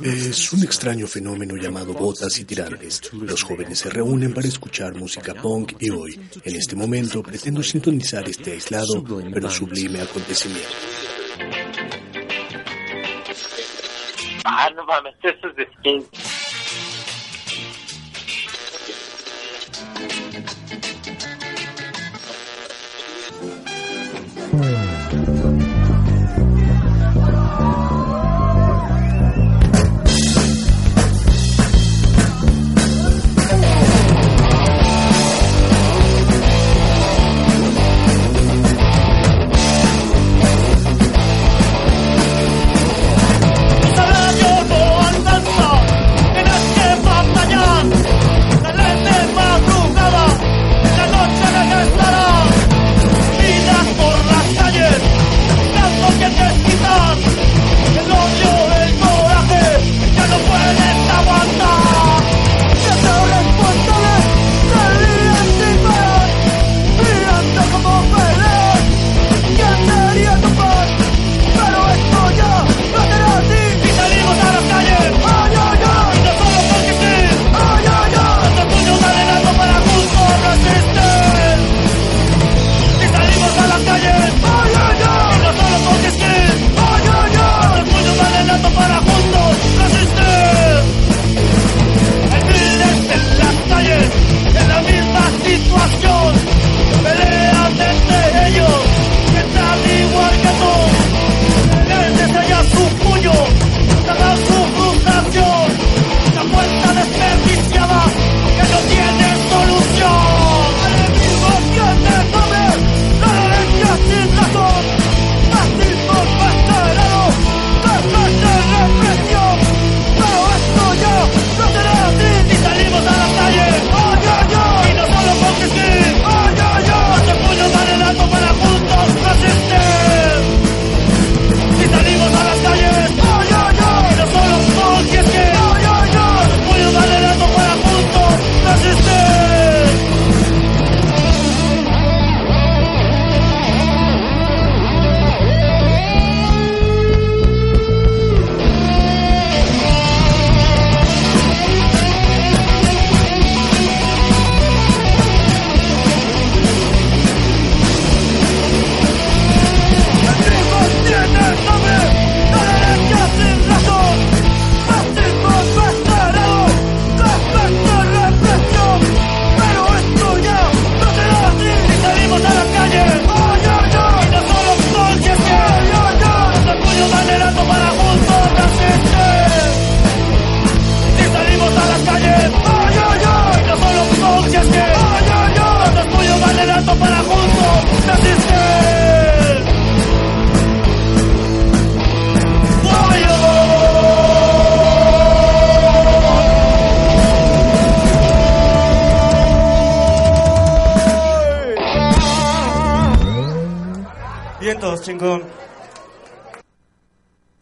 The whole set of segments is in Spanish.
Es un extraño fenómeno llamado botas y tirantes. Los jóvenes se reúnen para escuchar música punk y hoy, en este momento, pretendo sintonizar este aislado pero sublime acontecimiento. Ah.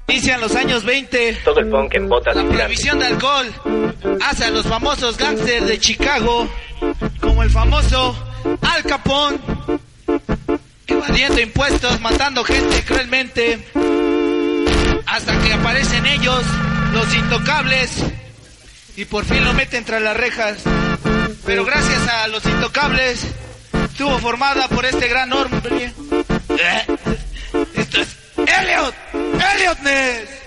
Inician los años 20. Todo el punk en botas. La prohibición de alcohol hace a los famosos gángsters de Chicago, como el famoso Al Capone, evadiendo impuestos, matando gente cruelmente, hasta que aparecen ellos, los intocables, y por fin lo meten tras las rejas. Pero gracias a los intocables, estuvo formada por este gran hombre. Eh, Elliot, Elliot Ness.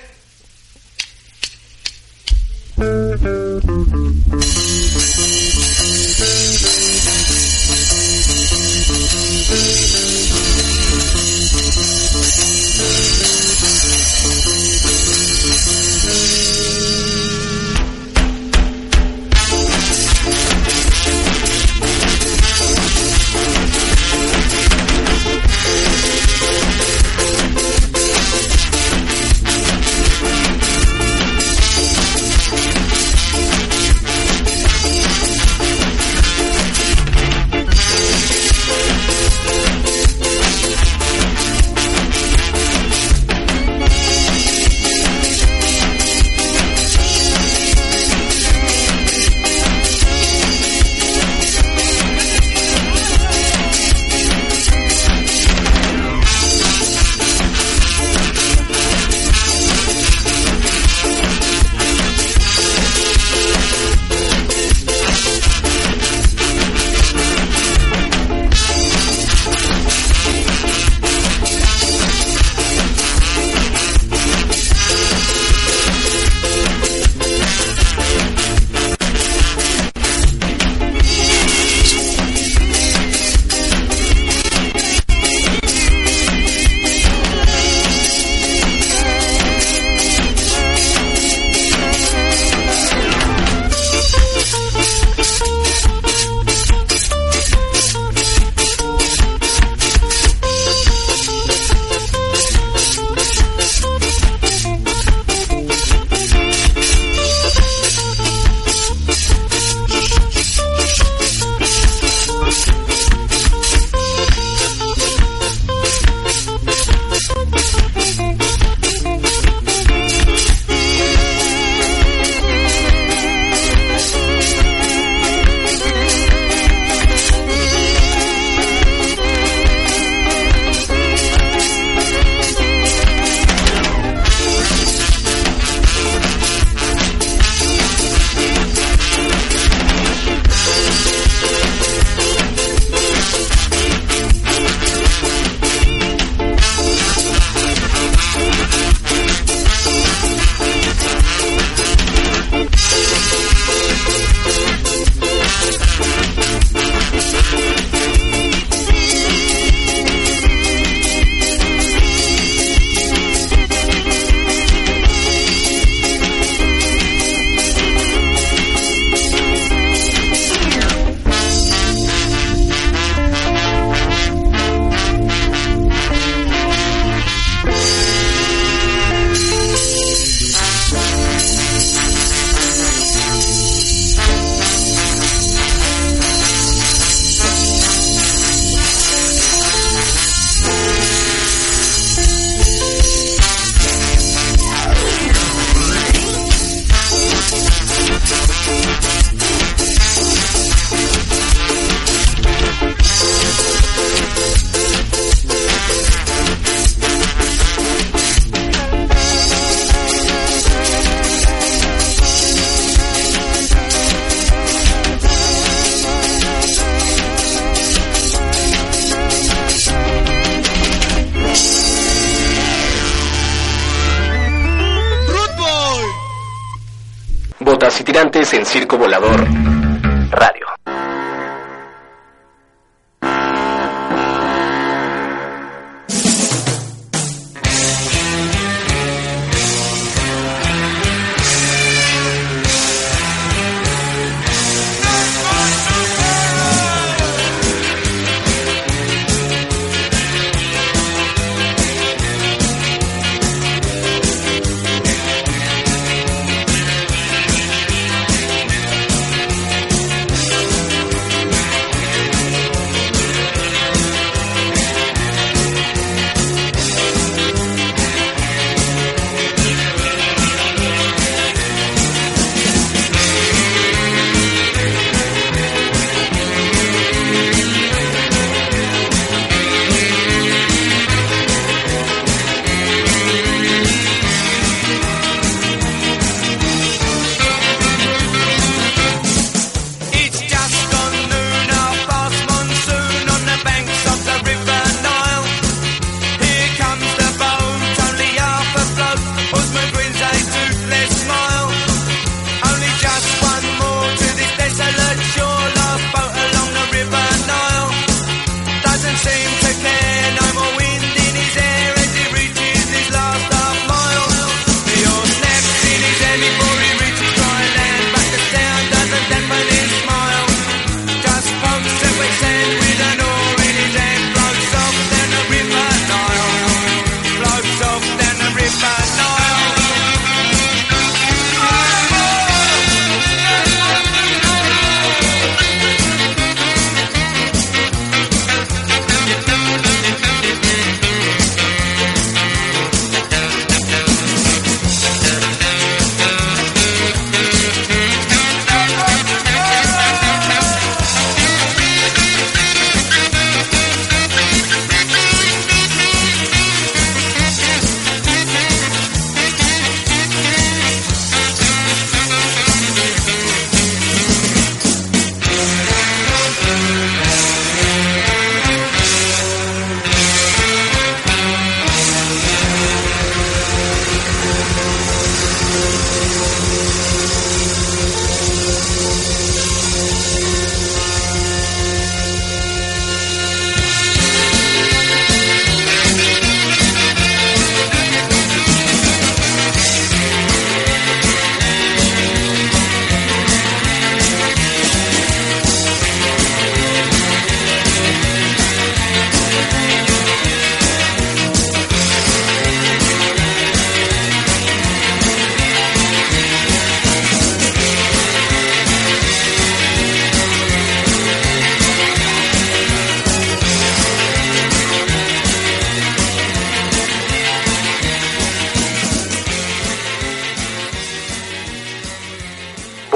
En Circo Volador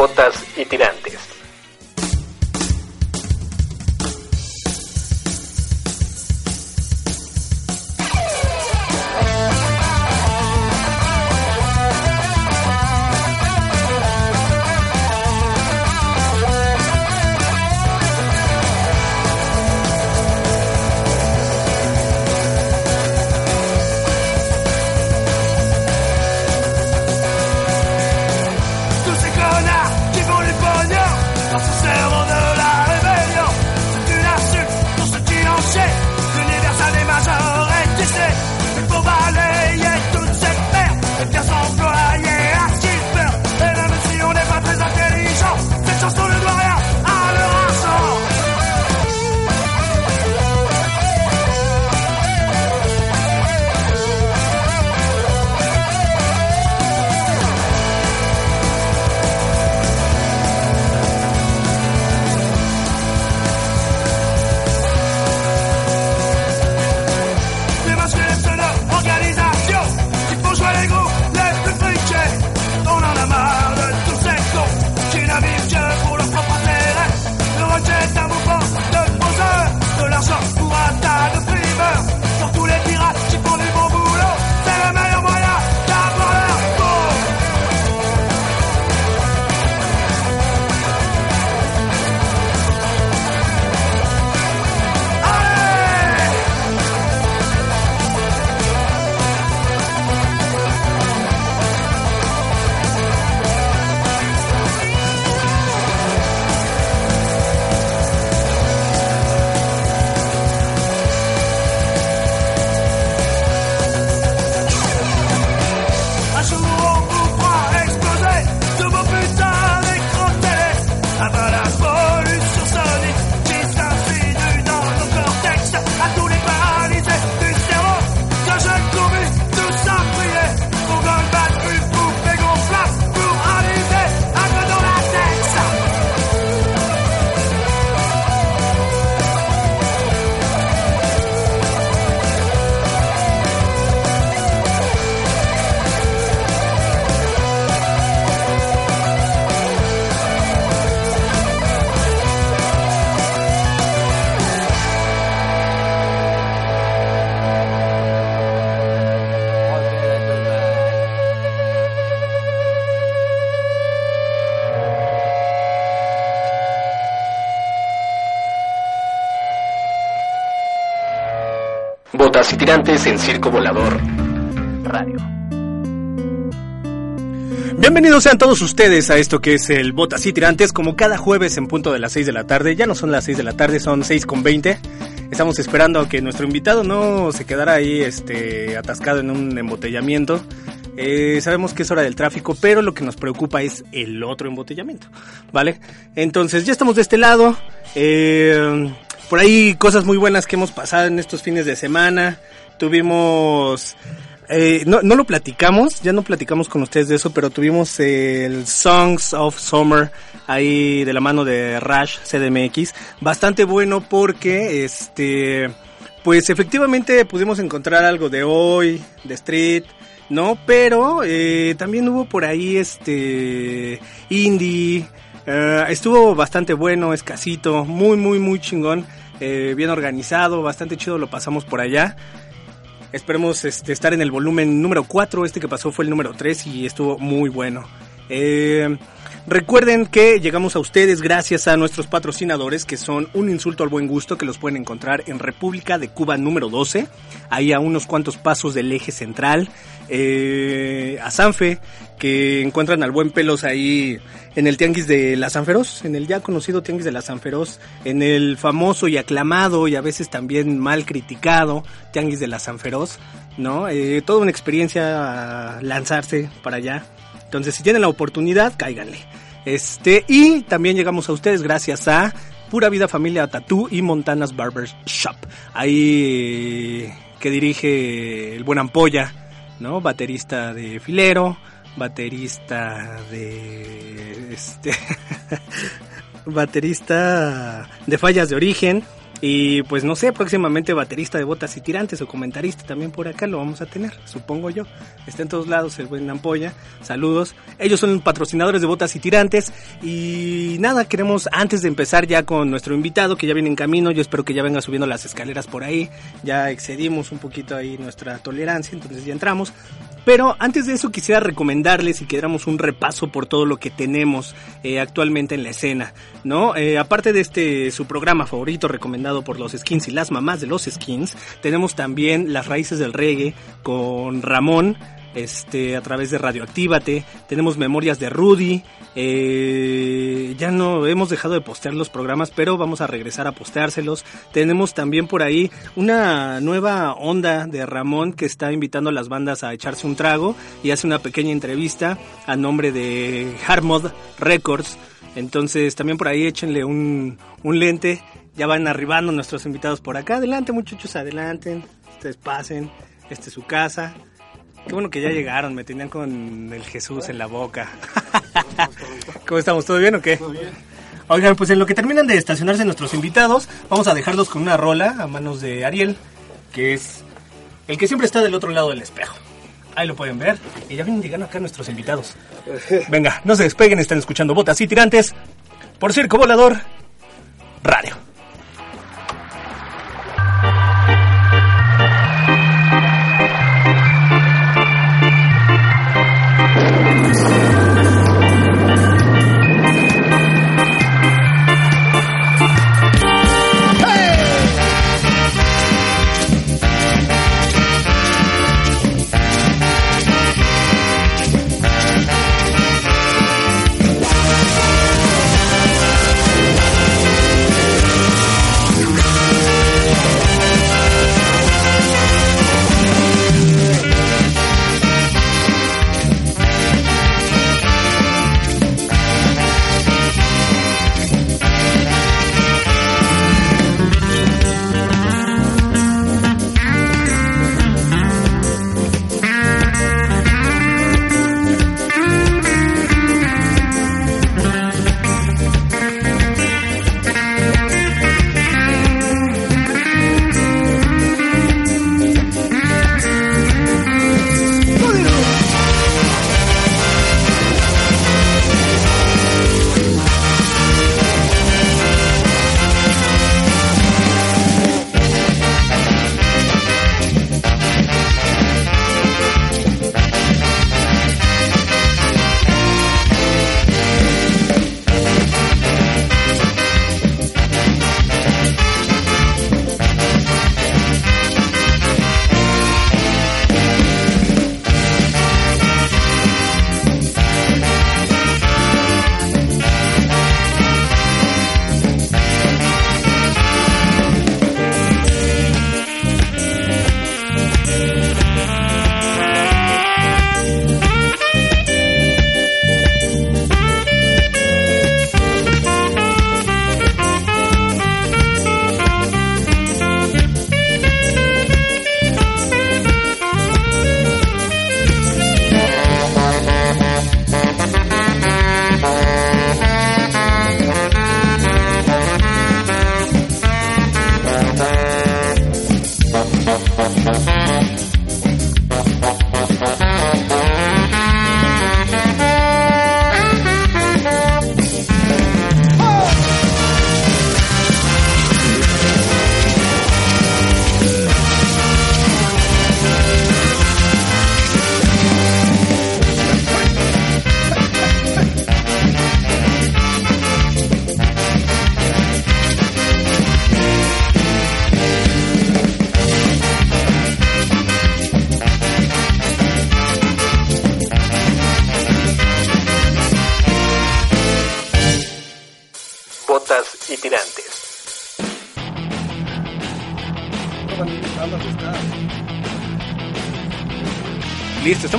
botas y tirantes. Y tirantes en Circo Volador Radio. Bienvenidos sean todos ustedes a esto que es el Botas y Tirantes, como cada jueves en punto de las 6 de la tarde. Ya no son las 6 de la tarde, son 6 con 20. Estamos esperando a que nuestro invitado no se quedara ahí este, atascado en un embotellamiento. Eh, sabemos que es hora del tráfico, pero lo que nos preocupa es el otro embotellamiento, ¿vale? Entonces ya estamos de este lado. Eh, por ahí cosas muy buenas que hemos pasado en estos fines de semana. Tuvimos eh, no, lo platicamos, ya no platicamos con ustedes de eso, pero tuvimos el Songs of Summer ahí de la mano de Rush CDMX, bastante bueno porque este pues efectivamente pudimos encontrar algo de hoy, de Street, ¿no? Pero eh, también hubo por ahí este indie, eh, estuvo bastante bueno, escasito, muy muy muy chingón, bien organizado, bastante chido lo pasamos por allá. Esperemos este, estar en el volumen número 4. Este que pasó fue el número 3 y estuvo muy bueno. Eh, recuerden que llegamos a ustedes gracias a nuestros patrocinadores que son un insulto al buen gusto que los pueden encontrar en República de Cuba número 12, ahí a unos cuantos pasos del eje central. Eh, a Sanfe, que encuentran al buen pelos ahí en el Tianguis de la Sanferos, en el ya conocido Tianguis de la Sanferos, en el famoso y aclamado y a veces también mal criticado Tianguis de la Sanferos, ¿no? Eh, toda una experiencia lanzarse para allá. Entonces, si tienen la oportunidad, cáiganle. Este, y también llegamos a ustedes gracias a Pura Vida Familia Tattoo y Montanas Barber Shop. Ahí que dirige el buen Ampolla, ¿no? Baterista de Filero, baterista de este baterista de fallas de origen y pues no sé, próximamente baterista de botas y tirantes o comentarista también por acá lo vamos a tener, supongo yo. Está en todos lados el buen Ampolla. Saludos. Ellos son patrocinadores de botas y tirantes. Y nada, queremos antes de empezar ya con nuestro invitado que ya viene en camino. Yo espero que ya venga subiendo las escaleras por ahí. Ya excedimos un poquito ahí nuestra tolerancia, entonces ya entramos. Pero antes de eso quisiera recomendarles y que diéramos un repaso por todo lo que tenemos eh, actualmente en la escena, ¿no? Eh, aparte de este su programa favorito recomendado por los skins y las mamás de los skins, tenemos también las raíces del reggae con Ramón, este, a través de Radioactívate. Tenemos memorias de Rudy. Eh, ya no hemos dejado de postear los programas, pero vamos a regresar a posteárselos. Tenemos también por ahí una nueva onda de Ramón que está invitando a las bandas a echarse un trago y hace una pequeña entrevista a nombre de Hardmod Records. Entonces también por ahí échenle un, un lente. Ya van arribando nuestros invitados por acá. Adelante muchachos, adelanten. Ustedes pasen. Esta es su casa. Qué bueno que ya llegaron, me tenían con el Jesús en la boca. ¿Cómo estamos? ¿Todo bien o qué? Todo bien. Oigan, pues en lo que terminan de estacionarse nuestros invitados, vamos a dejarlos con una rola a manos de Ariel, que es el que siempre está del otro lado del espejo. Ahí lo pueden ver. Y ya vienen llegando acá nuestros invitados. Venga, no se despeguen, están escuchando Botas y Tirantes por Circo Volador Radio.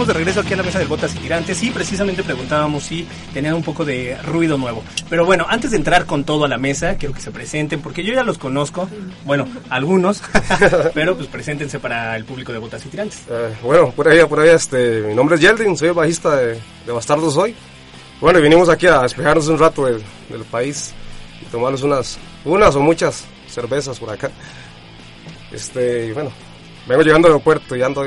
De regreso aquí a la mesa del Botas y Tirantes y precisamente preguntábamos si tenían un poco de ruido nuevo. Pero bueno, antes de entrar con todo a la mesa, quiero que se presenten porque yo ya los conozco, bueno, algunos, pero pues preséntense para el público de Botas y Tirantes. Eh, bueno, por ahí, por ahí, este, mi nombre es Yeldin, soy el bajista de, de Bastardos hoy. Bueno, y vinimos aquí a despejarnos un rato del, del país y tomarnos unas, unas o muchas cervezas por acá. Este, y bueno, vengo llegando al aeropuerto y ando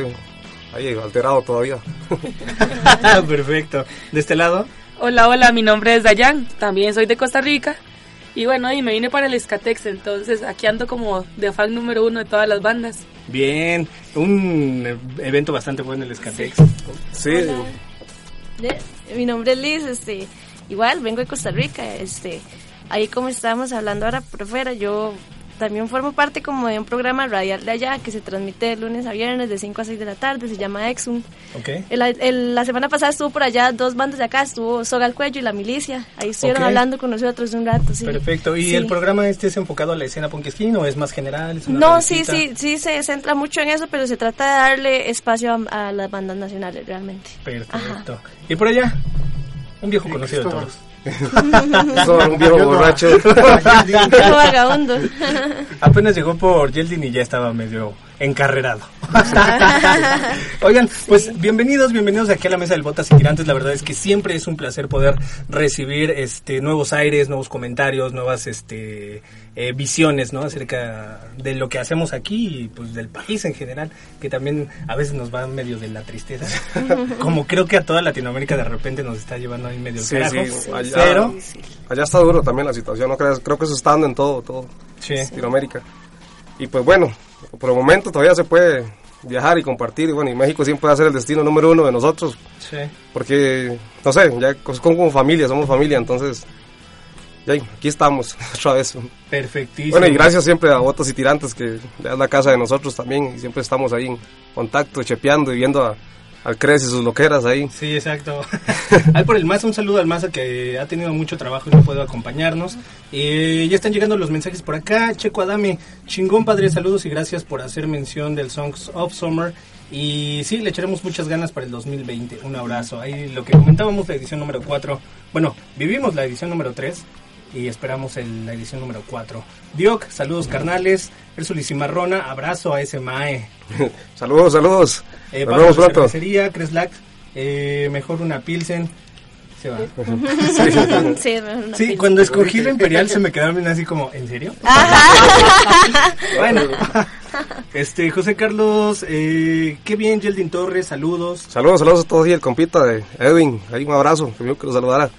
ahí alterado todavía. Perfecto. ¿De este lado? Hola, hola, mi nombre es Dayan, también soy de Costa Rica. Y bueno, y me vine para el Escatex, entonces aquí ando como de fan número uno de todas las bandas. Bien, un evento bastante bueno el Escatex. Sí, De- Mi nombre es Liz, este, igual vengo de Costa Rica, este, ahí como estábamos hablando ahora por fuera, yo también formo parte como de un programa radial de allá que se transmite de lunes a viernes de 5 a 6 de la tarde, se llama Exum. Ok. El- el- la semana pasada estuvo por allá dos bandas de acá, estuvo Soga al Cuello y La Milicia, ahí estuvieron Ok. hablando con nosotros un rato, sí. Perfecto. ¿Y Sí. el programa este es enfocado a la escena punk skin o es más general? ¿Es una No, sí, revisita? sí, sí, se centra mucho en eso, pero se trata de darle espacio a, a las bandas nacionales realmente. Perfecto. ¿Y por allá? Un viejo conocido de todos. Soy un viejo borracho. Vagabundo. Apenas llegó por Yeldin y ya estaba medio encarrerado. Oigan, pues bienvenidos, bienvenidos aquí a la mesa del Botas y Tirantes. La verdad es que siempre es un placer poder recibir este nuevos aires, nuevos comentarios, nuevas este eh, visiones, ¿no? Acerca de lo que hacemos aquí y pues del país en general, que también a veces nos va medio de la tristeza. Como creo que a toda Latinoamérica de repente nos está llevando ahí medio Sí, carajo. sí, allá- Pero Allá está duro también la situación, ¿no crees? Creo que eso está dando en todo, todo sí. Latinoamérica. Y pues bueno, por el momento todavía se puede viajar y compartir. Y bueno, y México siempre va a ser el destino número uno de nosotros. Sí. Porque, no sé, ya como familia, somos familia, entonces, ya aquí estamos otra vez. Perfectísimo. Bueno, y gracias siempre a Botas y Tirantes, que ya es la casa de nosotros también, y siempre estamos ahí en contacto, chepeando y viendo a, al Cres y sus loqueras ahí. Sí, exacto. Ahí por el Maza, un saludo al Maza que ha tenido mucho trabajo y no puede acompañarnos. Eh, ya están llegando los mensajes por acá. Checo Adame, chingón padre, saludos y gracias por hacer mención del Songs of Summer. Y sí, le echaremos muchas ganas para el 2020. Un abrazo. Ahí lo que comentábamos, la edición número 4. Bueno, vivimos la edición número 3 y esperamos el- la edición número 4. Dioc, saludos carnales. Ersul y Cimarrona, abrazo a ese Mae. saludos, saludos. Eh, Nos vemos pronto. Cervecería, Creslac, eh, mejor una Pilsen. Se va. Sí, Sí, cuando escogí la Imperial se me quedaron bien así como, ¿en serio? bueno, este, José Carlos, eh, qué bien, Yeldin Torres, saludos. Saludos, saludos a todos y el compita de Edwin, ahí un abrazo, que que lo saludara.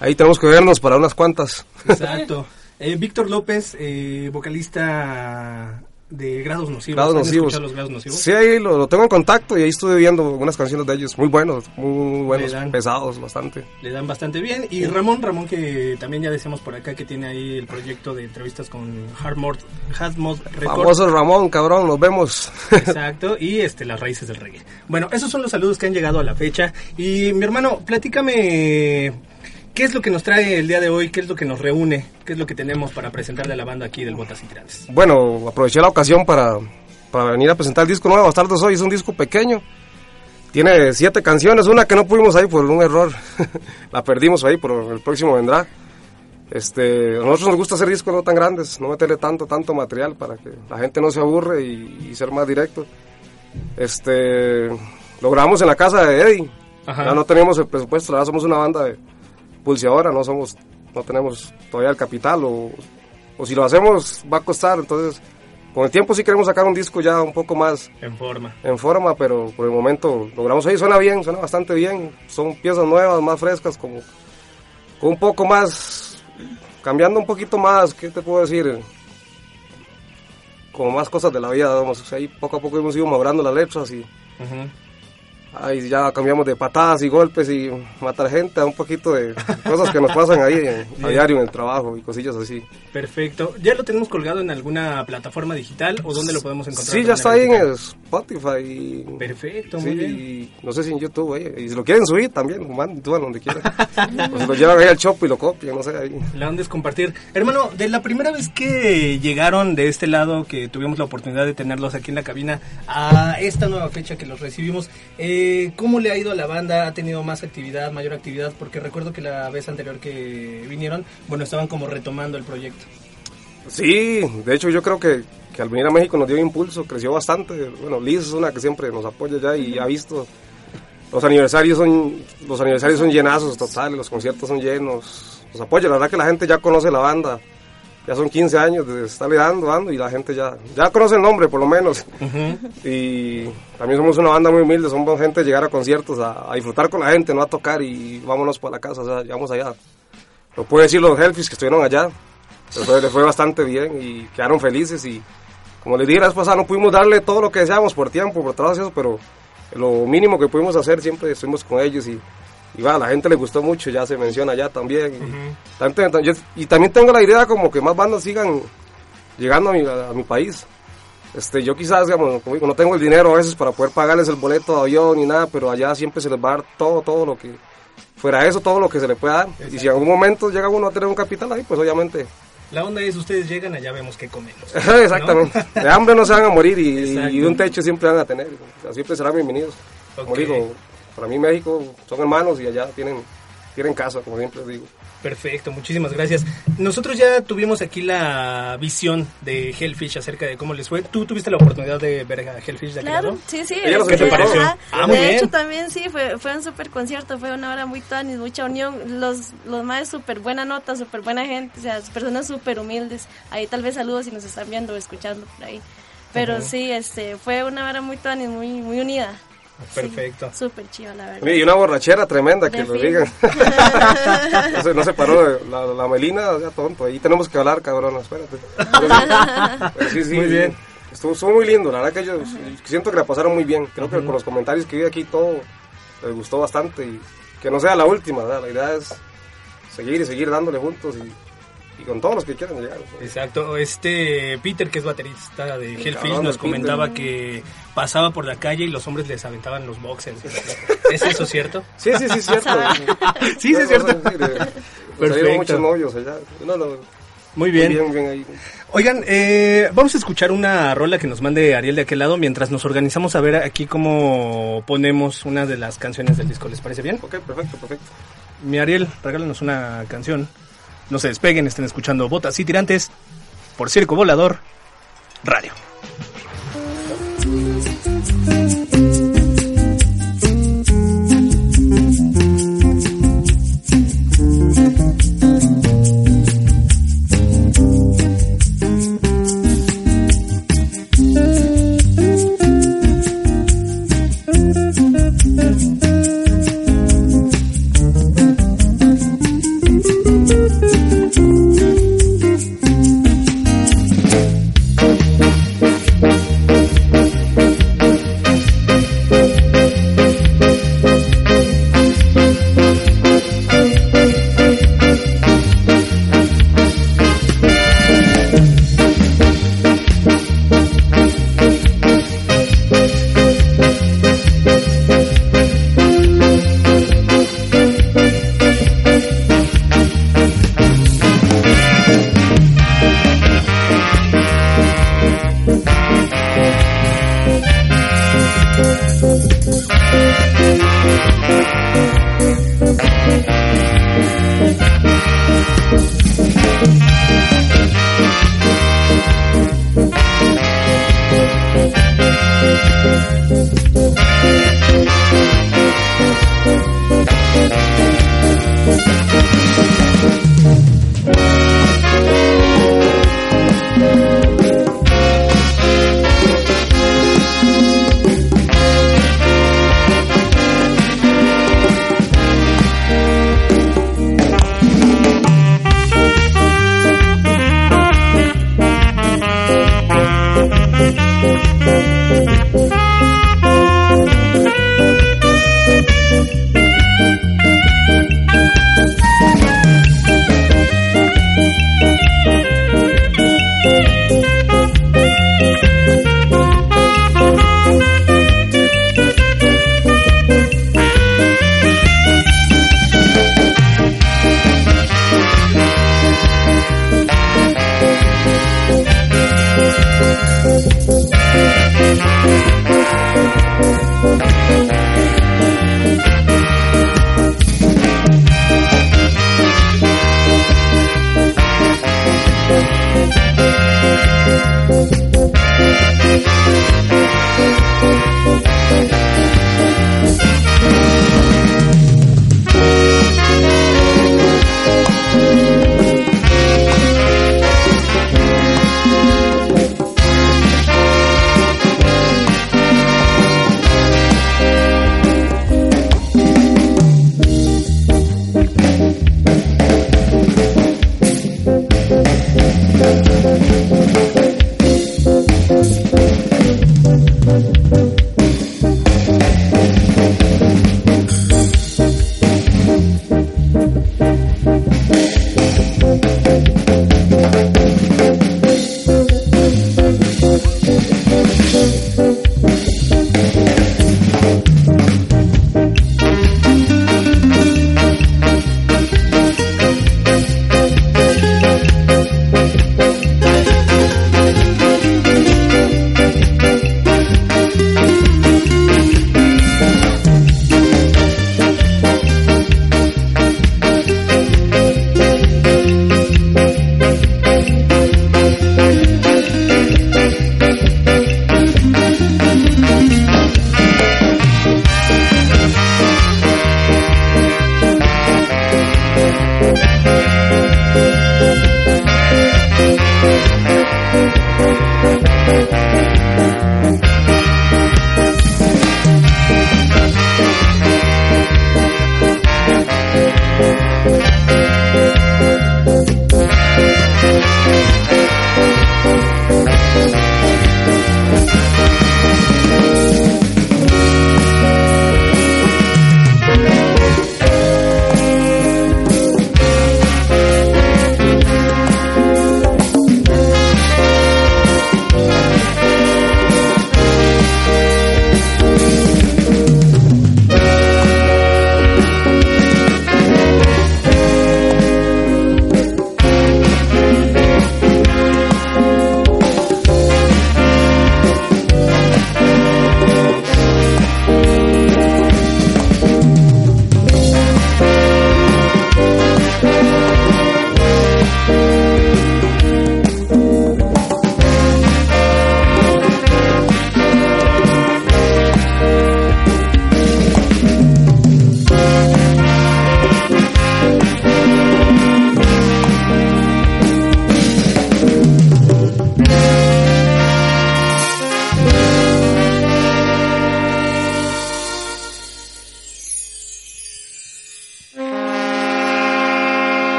Ahí tenemos que vernos para unas cuantas. Exacto. Eh, Víctor López, eh, vocalista de Grados Nocivos. Grados ¿Han nocivos. los Grados Nocivos? Sí, ahí lo, lo tengo en contacto y ahí estuve viendo unas canciones de ellos, muy buenos, muy buenos, dan. pesados, bastante. Le dan bastante bien. Y Ramón, Ramón que también ya decíamos por acá que tiene ahí el proyecto de entrevistas con Hardmod, Hardmod Records. Famoso Ramón, cabrón, nos vemos. Exacto, y este, las raíces del reggae. Bueno, esos son los saludos que han llegado a la fecha. Y mi hermano, platícame, ¿qué es lo que nos trae el día de hoy? ¿Qué es lo que nos reúne? ¿Qué es lo que tenemos para presentarle a la banda aquí del Botas y Tirantes? bueno, aproveché la ocasión para, para venir a presentar el disco nuevo, Bastardos Hoy, es un disco pequeño. Tiene siete canciones, una que no pudimos ahí por un error, la perdimos ahí, pero el próximo vendrá. Este, a nosotros nos gusta hacer discos no tan grandes, no meterle tanto, tanto material para que la gente no se aburre y, y ser más directo. Este, lo grabamos en la casa de Eddie, Ajá. ya no tenemos el presupuesto, ahora somos una banda de pulseadora, no somos, no tenemos todavía el capital o, o si lo hacemos va a costar, entonces con el tiempo sí queremos sacar un disco ya un poco más En forma. en forma, pero por el momento logramos ahí, suena bien, suena bastante bien, son piezas nuevas, más frescas, como con un poco más, cambiando un poquito más, ¿qué te puedo decir? Como más cosas de la vida, vamos, o sea, ahí poco a poco hemos ido madurando las letras y. Ahí ya cambiamos de patadas y golpes y matar gente a un poquito de cosas que nos pasan ahí en- a diario en el trabajo y cosillas así. Perfecto. ¿Ya lo tenemos colgado en alguna plataforma digital o dónde lo podemos encontrar? Sí, ya está ahí en? Spotify. Y, Perfecto, sí, muy bien. y no sé si en YouTube, ahí. y si lo quieren subir también, man, tú a donde quieran. o si lo llevan ahí al shop y lo copian, no sé, ahí. La onda es compartir. Hermano, de la primera vez que llegaron de este lado, que tuvimos la oportunidad de tenerlos aquí en la cabina, a esta nueva fecha que los recibimos, eh, ¿cómo le ha ido a la banda? ¿Ha tenido más actividad, mayor actividad? Porque recuerdo que la vez anterior que vinieron, bueno, estaban como retomando el proyecto. Sí, de hecho yo creo que, que al venir a México nos dio impulso, creció bastante. Bueno, Liz es una que siempre nos apoya ya y ha visto. Los aniversarios son los aniversarios son llenazos totales, los conciertos son llenos. Nos apoya, la verdad que la gente ya conoce la banda. Ya son 15 años de estarle dando, dando y la gente ya ya conoce el nombre por lo menos. Y también somos una banda muy humilde, somos gente de llegar a conciertos a, a disfrutar con la gente, no a tocar y vámonos para la casa, o sea, llegamos allá. Lo puedo decir los Hellfish que estuvieron allá, les fue, les fue bastante bien y quedaron felices y como les dije la vez pasada no pudimos darle todo lo que deseamos por tiempo, por trabajo pero lo mínimo que pudimos hacer siempre estuvimos con ellos y, y va, a la gente le gustó mucho, ya se menciona allá también. y, yo- y también tengo la idea como que más bandas sigan llegando a mi, a mi país. Este, yo quizás, digamos, como digo, no tengo el dinero a veces para poder pagarles el boleto de avión ni nada, pero allá siempre se les va a dar todo, todo lo que, fuera eso, todo lo que se le pueda dar. Y si en algún momento llega uno a tener un capital ahí, pues obviamente La onda es, ustedes llegan, allá vemos qué comemos. Exactamente. De hambre no se van a morir y, y un techo siempre van a tener. Siempre serán bienvenidos. Como digo, para mí México son hermanos y allá tienen, tienen casa, como siempre digo. Perfecto, muchísimas gracias. Nosotros ya tuvimos aquí la visión de Hellfish acerca de cómo les fue. ¿Tú tuviste la oportunidad de ver a Hellfish de aquel Claro, lado? sí, sí. Este, ¿Qué te pareció? ajá. Ah, muy de bien. hecho, también sí, fue, fue un súper concierto, fue una hora muy tuanis, mucha unión. Los, los más súper buena nota, súper buena gente, o sea, personas súper humildes. Ahí tal vez saludos si nos están viendo o escuchando por ahí. Pero sí, este, fue una hora muy tuanis, muy, muy unida. Sí, Perfecto. Súper chiva, la verdad. Y una borrachera tremenda, que lo digan. no, se, no se paró la, la melina, ya tonto. Ahí tenemos que hablar, cabrón, espérate. Pero sí, sí, Muy bien. Estuvo, estuvo muy lindo, la verdad que ellos siento que la pasaron muy bien. Creo que con los comentarios que vi aquí todo les gustó bastante y que no sea la última, ¿verdad? La idea es seguir y seguir dándole juntos y, y con todos los que quieran llegar. Exacto. Este Peter, que es baterista de Hellfish, nos comentaba Peter. que pasaba por la calle y los hombres les aventaban los boxers. ¿Es eso cierto? Sí, sí, sí, es cierto. Sí, sí, es cierto. Perfecto. Perfecto. muchos novios allá. No, no, Muy bien. bien, bien ahí. Oigan, eh, vamos a escuchar una rola que nos mande Ariel de aquel lado mientras nos organizamos a ver aquí cómo ponemos una de las canciones del disco. ¿Les parece bien? Ok, perfecto, perfecto. Mi Ariel, regálanos una canción. No se despeguen, estén escuchando Botas y Tirantes por Circo Volador Radio.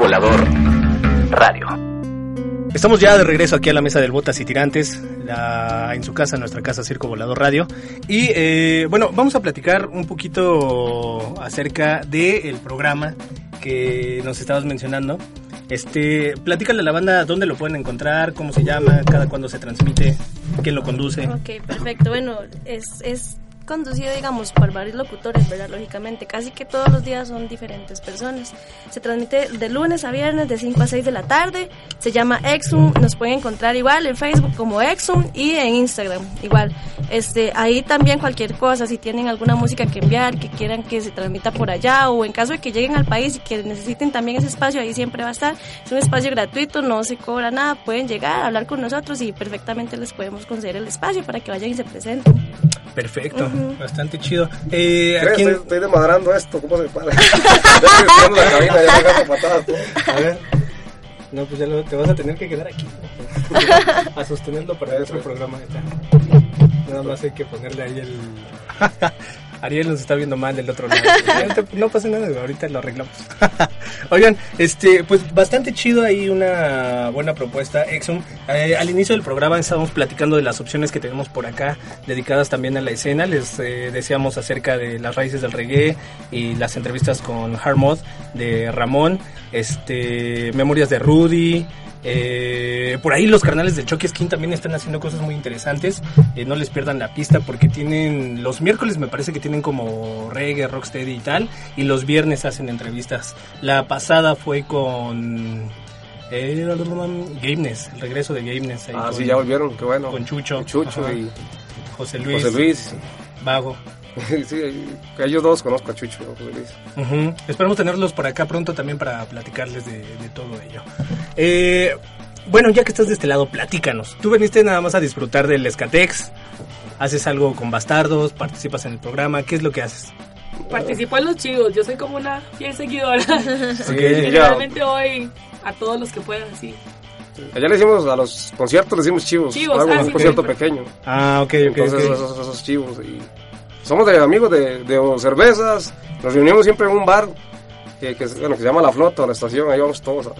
Volador Radio. Estamos ya de regreso aquí a la mesa del Botas y Tirantes, la- en su casa, nuestra casa Circo Volador Radio. Y eh, bueno, vamos a platicar un poquito acerca del programa que nos estabas mencionando. Este, platícale a la banda dónde lo pueden encontrar, cómo se llama, cada cuándo se transmite, quién lo conduce. Ok, perfecto. Bueno, es, es conducido, digamos, por varios locutores, ¿verdad? Lógicamente, casi que todos los días son diferentes personas. Se transmite de lunes a viernes de 5 a 6 de la tarde. Se llama Exum. Nos pueden encontrar igual en Facebook como Exum y en Instagram igual. Este, ahí también cualquier cosa, si tienen alguna música que enviar, que quieran que se transmita por allá o en caso de que lleguen al país y que necesiten también ese espacio, ahí siempre va a estar. Es un espacio gratuito, no se cobra nada, pueden llegar, hablar con nosotros y perfectamente les podemos conceder el espacio para que vayan y se presenten. Perfecto. Bastante chido. Eh, Estoy, estoy desmadrando esto, ¿cómo se para? la cabina, ya patadas. A ver. No, pues ya lo- te vas a tener que quedar aquí. a sostenerlo para el otro programa. Nada más hay que ponerle ahí el... Ariel nos está viendo mal del otro lado. No pasa nada, ahorita lo arreglamos. Oigan, este, pues bastante chido ahí una buena propuesta, Exum. Eh, al inicio del programa estábamos platicando de las opciones que tenemos por acá, dedicadas también a la escena. Les eh, decíamos acerca de las raíces del reggae y las entrevistas con Hard Mod de Ramón, este, memorias de Rudy. Eh, por ahí los carnales de Chucky Skin también están haciendo cosas muy interesantes. Eh, no les pierdan la pista porque tienen los miércoles me parece que tienen como reggae, rocksteady y tal. Y los viernes hacen entrevistas. La pasada fue con eh, Gameness, el regreso de Gameness. Ah, con- sí, ya volvieron, qué bueno. Con Chucho. Chucho Ajá. y José Luis. José Luis. Vago. sí, ellos dos conozco a Chucho. Esperamos tenerlos por acá pronto también para platicarles de, de todo ello. Eh, bueno, ya que estás de este lado, platícanos. Tú veniste nada más a disfrutar del Escatex. ¿Haces algo con bastardos? ¿Participas en el programa? ¿Qué es lo que haces? Participo en los chivos, yo soy como una fiel seguidora. Sí, Generalmente voy a todos los que puedan, sí. Allá le decimos a los conciertos, le decimos chivos. Chivos, ah, un sí, concierto sí. pequeño. Ah, ok, ok, Entonces, ok. Esos, esos chivos. Y somos amigos de, cervezas. Nos reunimos siempre en un bar que, bueno, que se llama La Flota, la estación. Ahí vamos todos.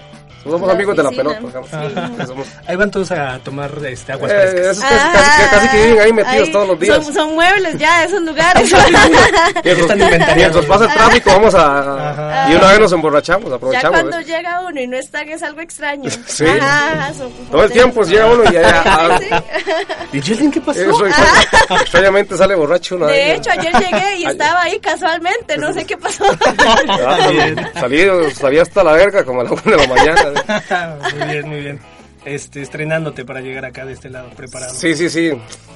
Somos La amigos de la oficina. pelota. digamos. Que somos- Ahí van todos a tomar este, aguas Eh, frescas. esos casi, casi, que- casi que viven ahí metidos Ahí todos los días. Son, son muebles ya de esos lugares. Mientras, pasa el tráfico, vamos a. Ajá. Y una vez nos emborrachamos, ya aprovechamos. cuando ¿ves? llega uno y no están es algo extraño. Sí. Ajá, son- Todo el tiempo llega uno y ya. ah, Sí, sí. ¿Y Yeldin qué pasó? Eso extraña- extrañamente sale borracho una De hecho, ayer llegué y estaba ahí casualmente, no sé qué pasó. Ah, salí, salí hasta la verga como a la una de la mañana. muy bien, muy bien. Este, estrenándote para llegar acá de este lado, preparado. Sí, sí, sí.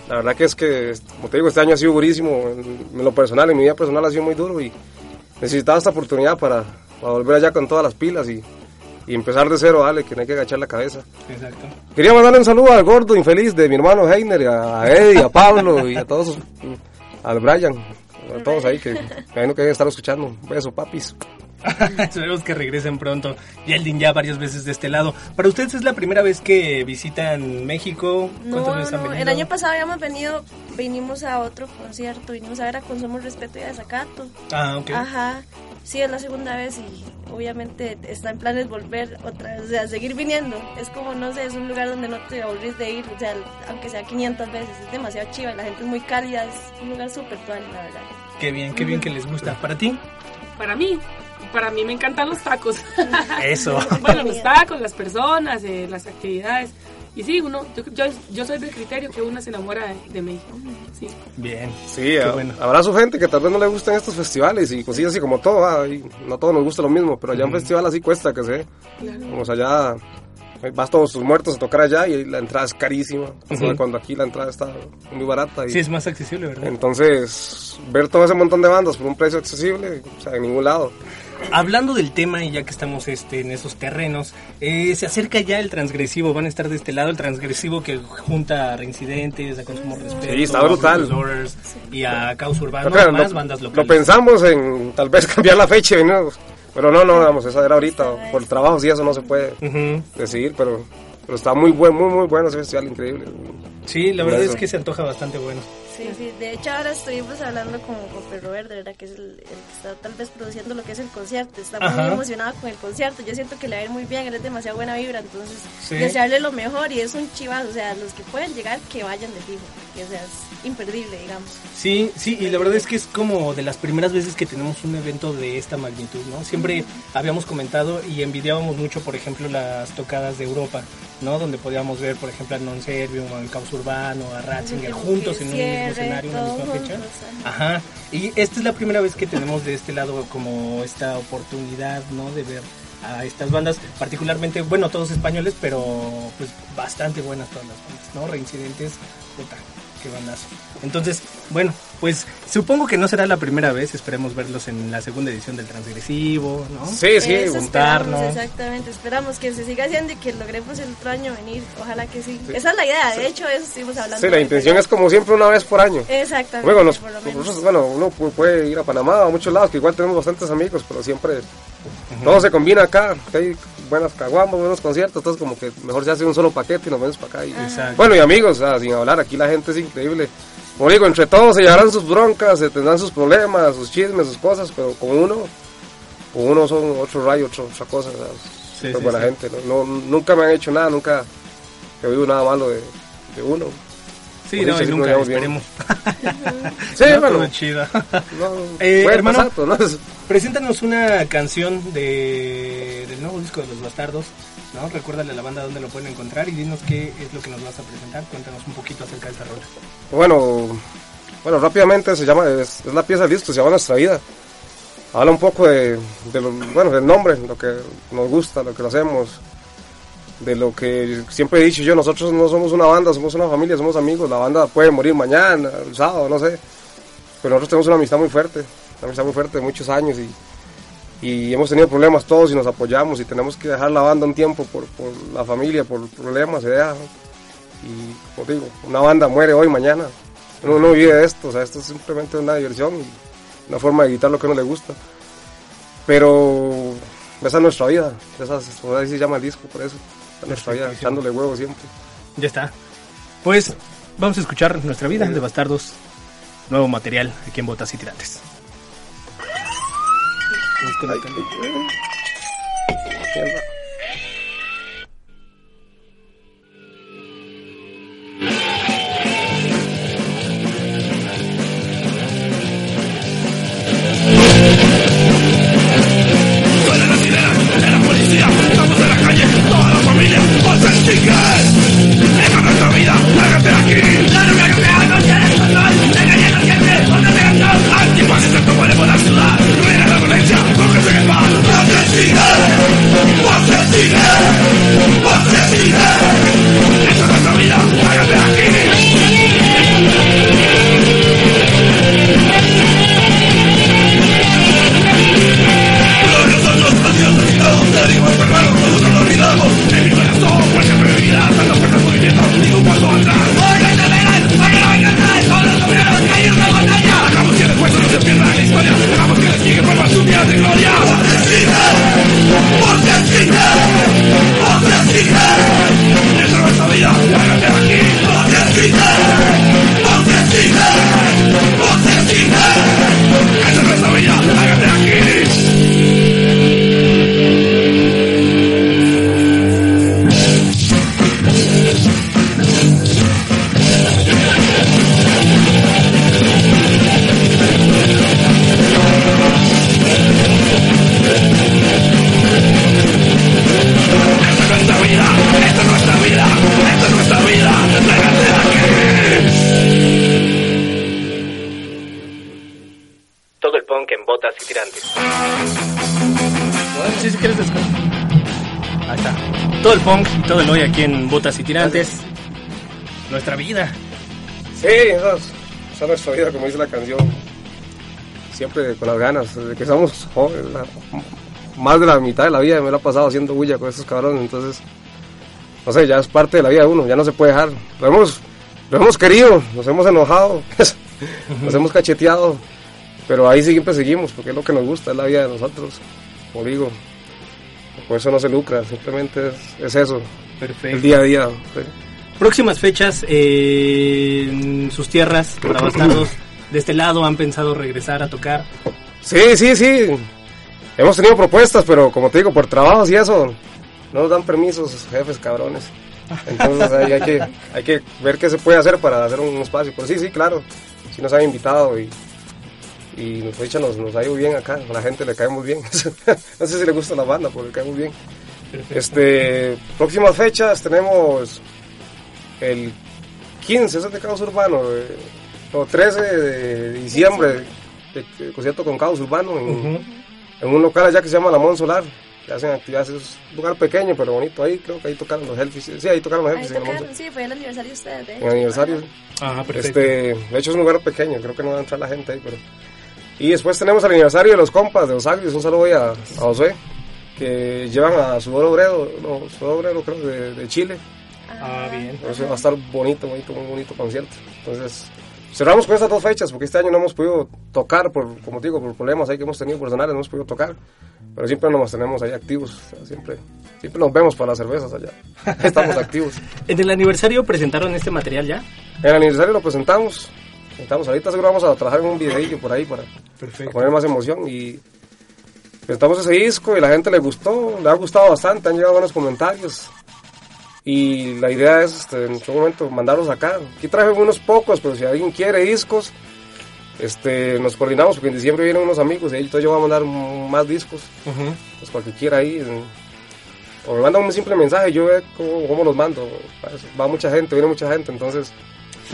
La verdad que es que, como te digo, este año ha sido durísimo. En, lo personal, en mi vida personal ha sido muy duro y necesitaba esta oportunidad para, para volver allá con todas las pilas y, y empezar de cero, dale, que no hay que agachar la cabeza. Exacto. Quería mandarle un saludo al gordo infeliz de mi hermano Heiner, a Eddie, a Pablo y a todos, al Brian, a todos ahí que me imagino que deben estar escuchando. Un beso, papis. Esperemos que regresen pronto. Yeldin ya varias veces de este lado. ¿Para ustedes es la primera vez que visitan México? ¿Cuántas No, veces han no, venido? el año pasado habíamos venido, vinimos a otro concierto, vinimos a ver a Consumo Respeto y a Desacato. Ah, ok. Ajá, sí, es la segunda vez y obviamente está en planes volver otra vez, o sea, seguir viniendo. Es como, no sé, es un lugar donde no te aburrís de ir, o sea, aunque sea 500 veces, es demasiado chiva, la gente es muy cálida, es un lugar súper tuan, la verdad. Qué bien, qué bien que les gusta. ¿Para ti? Para mí, para mí me encantan los tacos. Eso. bueno, los tacos, las personas, eh, las actividades. Y sí, uno, yo, yo, yo soy del criterio que uno se enamora de, de México. Sí. Bien. Sí, bueno. habrá su gente que tal vez no le gusten estos festivales y cosillas así como todo, ah, y no todos nos gusta lo mismo, pero allá un festival así cuesta que se Vamos allá, eh, vas todos tus muertos a tocar allá y la entrada es carísima, sea, Ujú. cuando aquí la entrada está muy barata. Y, Sí, es más accesible, ¿verdad? Entonces, ver todo ese montón de bandas por un precio accesible, o sea, en ningún lado. Hablando del tema y ya que estamos este, en esos terrenos, eh, se acerca ya el transgresivo, van a estar de este lado el transgresivo que junta a reincidentes, a consumo respeto, Sí, está brutal. Y a Caos Urbano, claro, más lo, bandas lo locales. pensamos en tal vez cambiar la fecha, y no, pero no, no, vamos, esa era ahorita, por el trabajo sí eso no se puede Ujú. decidir, pero, pero está muy buen, muy, muy bueno ese festival, increíble. Sí, la verdad es que se antoja bastante bueno. Sí, sí, de hecho ahora estuvimos hablando con, con Pedro Verde, ¿verdad? Que es el, el que está tal vez produciendo lo que es el concierto. Está muy Ajá. emocionado con el concierto. Yo siento que le va a ir muy bien, él es demasiado buena vibra, entonces Sí. desearle lo mejor y es un chivazo. O sea, los que pueden llegar, que vayan de fijo, porque o sea, es imperdible, digamos. Sí, sí, y la verdad es que es como de las primeras veces que tenemos un evento de esta magnitud, ¿no? Siempre habíamos comentado y envidiábamos mucho, por ejemplo, las tocadas de Europa, ¿no? Donde podíamos ver, por ejemplo, a Non Servium, al Caos Urbano, a Ratzinger, juntos en un escenario, en una todo misma fecha. juntos, ajá. Y esta es la primera vez que tenemos de este lado como esta oportunidad, ¿no? De ver a estas bandas, particularmente, bueno, todos españoles, pero pues bastante buenas todas las bandas, ¿no? Reincidentes, puta, qué bandazo. Entonces, bueno, pues supongo que no será la primera vez, esperemos verlos en la segunda edición del Transgresivo, ¿no? Sí, sí, Eso juntarnos. esperamos, exactamente. Esperamos que se siga haciendo y que logremos el otro año venir. Ojalá que sí. Esa es la idea, de hecho, eso estuvimos hablando. Sí, la intención es como siempre una vez por año. Exactamente. Luego, nos- por lo menos. nosotros, bueno, uno pu- puede ir a Panamá o a muchos lados, que igual tenemos bastantes amigos, pero siempre todo se combina acá, que hay buenas caguamas, buenos conciertos, entonces como que mejor se hace un solo paquete y nos vemos para acá. y- Exacto. Bueno, y amigos, sea, sin hablar, aquí la gente es increíble. Como digo, entre todos se llevarán sus broncas, se tendrán sus problemas, sus chismes, sus cosas, pero con uno, con uno son otro rayo, otro- otra cosa, Sí, buena sí. gente. ¿no? No- nunca me han hecho nada, nunca he oído nada malo de, de uno. Sí, no, y nunca, esperemos. Sí, No, bueno, chido. no, Eh, hermano, pasar, no es- Preséntanos una canción de, del nuevo disco de Los Bastardos, ¿no? Recuérdale a la banda dónde lo pueden encontrar y dinos qué es lo que nos vas a presentar. Cuéntanos un poquito acerca de esta rola. Bueno, bueno, rápidamente se llama, es, es la pieza del disco, se llama Nuestra Vida. Habla un poco de, de lo, bueno, del nombre, lo que nos gusta, lo que lo hacemos, de lo que siempre he dicho yo, nosotros no somos una banda, somos una familia, somos amigos, la banda puede morir mañana, el sábado, no sé, pero nosotros tenemos una amistad muy fuerte, una amistad muy fuerte de muchos años y, y hemos tenido problemas todos y nos apoyamos y tenemos que dejar la banda un tiempo por, por la familia, por problemas, deja. Y como digo, una banda muere hoy, mañana. Uno no vive de esto, o sea, esto es simplemente una diversión y una forma de evitar lo que no le gusta. Pero esa es nuestra vida, esa es- por ahí se llama el disco, por eso. Esa es nuestra vida, Perfectísimo. echándole huevo siempre. Ya está. Pues vamos a escuchar Nuestra Vida de Bastardos, nuevo material aquí en Botas y Tirantes. Tirantes. Nuestra vida. Sí, esa es, esa es nuestra vida, como dice la canción. Siempre con las ganas, desde que somos jóvenes, la- más de la mitad de la vida me la he pasado haciendo bulla con estos cabrones, entonces, no sé, ya es parte de la vida de uno, ya no se puede dejar. Lo hemos, lo hemos querido, nos hemos enojado, nos hemos cacheteado, pero ahí siempre seguimos, porque es lo que nos gusta, es la vida de nosotros, como digo. Por eso no se lucra, simplemente es, es eso, Perfecto. el día a día. Próximas fechas eh, en sus tierras para bastardos. De este lado han pensado regresar a tocar. Sí, sí, sí. Hemos tenido propuestas, pero como te digo, por trabajos y eso, no nos dan permisos, jefes cabrones. Entonces ahí hay que, hay que ver qué se puede hacer para hacer un espacio. Pero sí, sí, claro. Sí nos han invitado y, y nos, nos, nos ha ido bien acá. A la gente le caemos bien. no sé si le gusta la banda, pero le caemos bien. Este, próximas fechas tenemos el 15, ese es de Caos Urbano, eh, o 13 de diciembre, de, de concierto con Caos Urbano en, en un local allá que se llama La Mon Solar. Que hacen actividades, es un lugar pequeño pero bonito ahí, creo que ahí tocaron los Helfis. Sí, ahí tocaron los Helfis tocaron, sí, fue el aniversario de ustedes, de hecho. el aniversario. Ah, perfecto. Este, de hecho es un lugar pequeño, creo que no va a entrar la gente ahí, pero... Y después tenemos el aniversario de los compas de los Agrios, un saludo ahí a, a José, que llevan a Sudor Obrero, no, Sudor Obrero creo de, de Chile. Ah, bien. Entonces va a estar bonito, bonito, muy bonito concierto. Entonces cerramos con estas dos fechas porque este año no hemos podido tocar, por, como te digo, por problemas ahí que hemos tenido personales, no hemos podido tocar. Pero siempre nos mantenemos ahí activos, o sea, siempre, siempre nos vemos para las cervezas allá. Estamos activos. En el aniversario presentaron este material ya. En el aniversario lo presentamos. Presentamos ahorita seguro vamos a trabajar en un videillo por ahí para, para poner más emoción y presentamos ese disco y la gente le gustó, le ha gustado bastante, han llegado buenos comentarios y la idea es este, en su momento mandarlos acá. Aquí traje unos pocos, pero si alguien quiere discos, este, nos coordinamos porque en diciembre vienen unos amigos y entonces yo voy a mandar más discos, pues para que quiera ahí. eh, O me mandan un simple mensaje, yo veo cómo, cómo los mando. Va mucha gente, viene mucha gente, entonces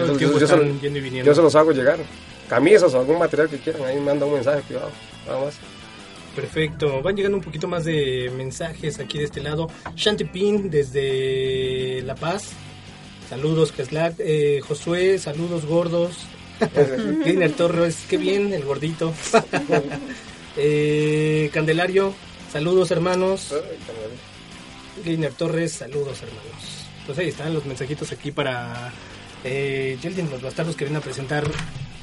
yo- se- yo los hago llegar. Camisas o algún material que quieran, ahí me manda un mensaje privado, nada más. Perfecto. Van llegando un poquito más de mensajes aquí de este lado. Shanti Pin desde La Paz. Saludos, Keslak. Eh, Josué, saludos gordos. Giner Torres, qué bien, el gordito. eh, Candelario, saludos hermanos. Giner Torres, saludos hermanos. Pues ahí están los mensajitos aquí para eh, Yeldin, los bastardos que vienen a presentar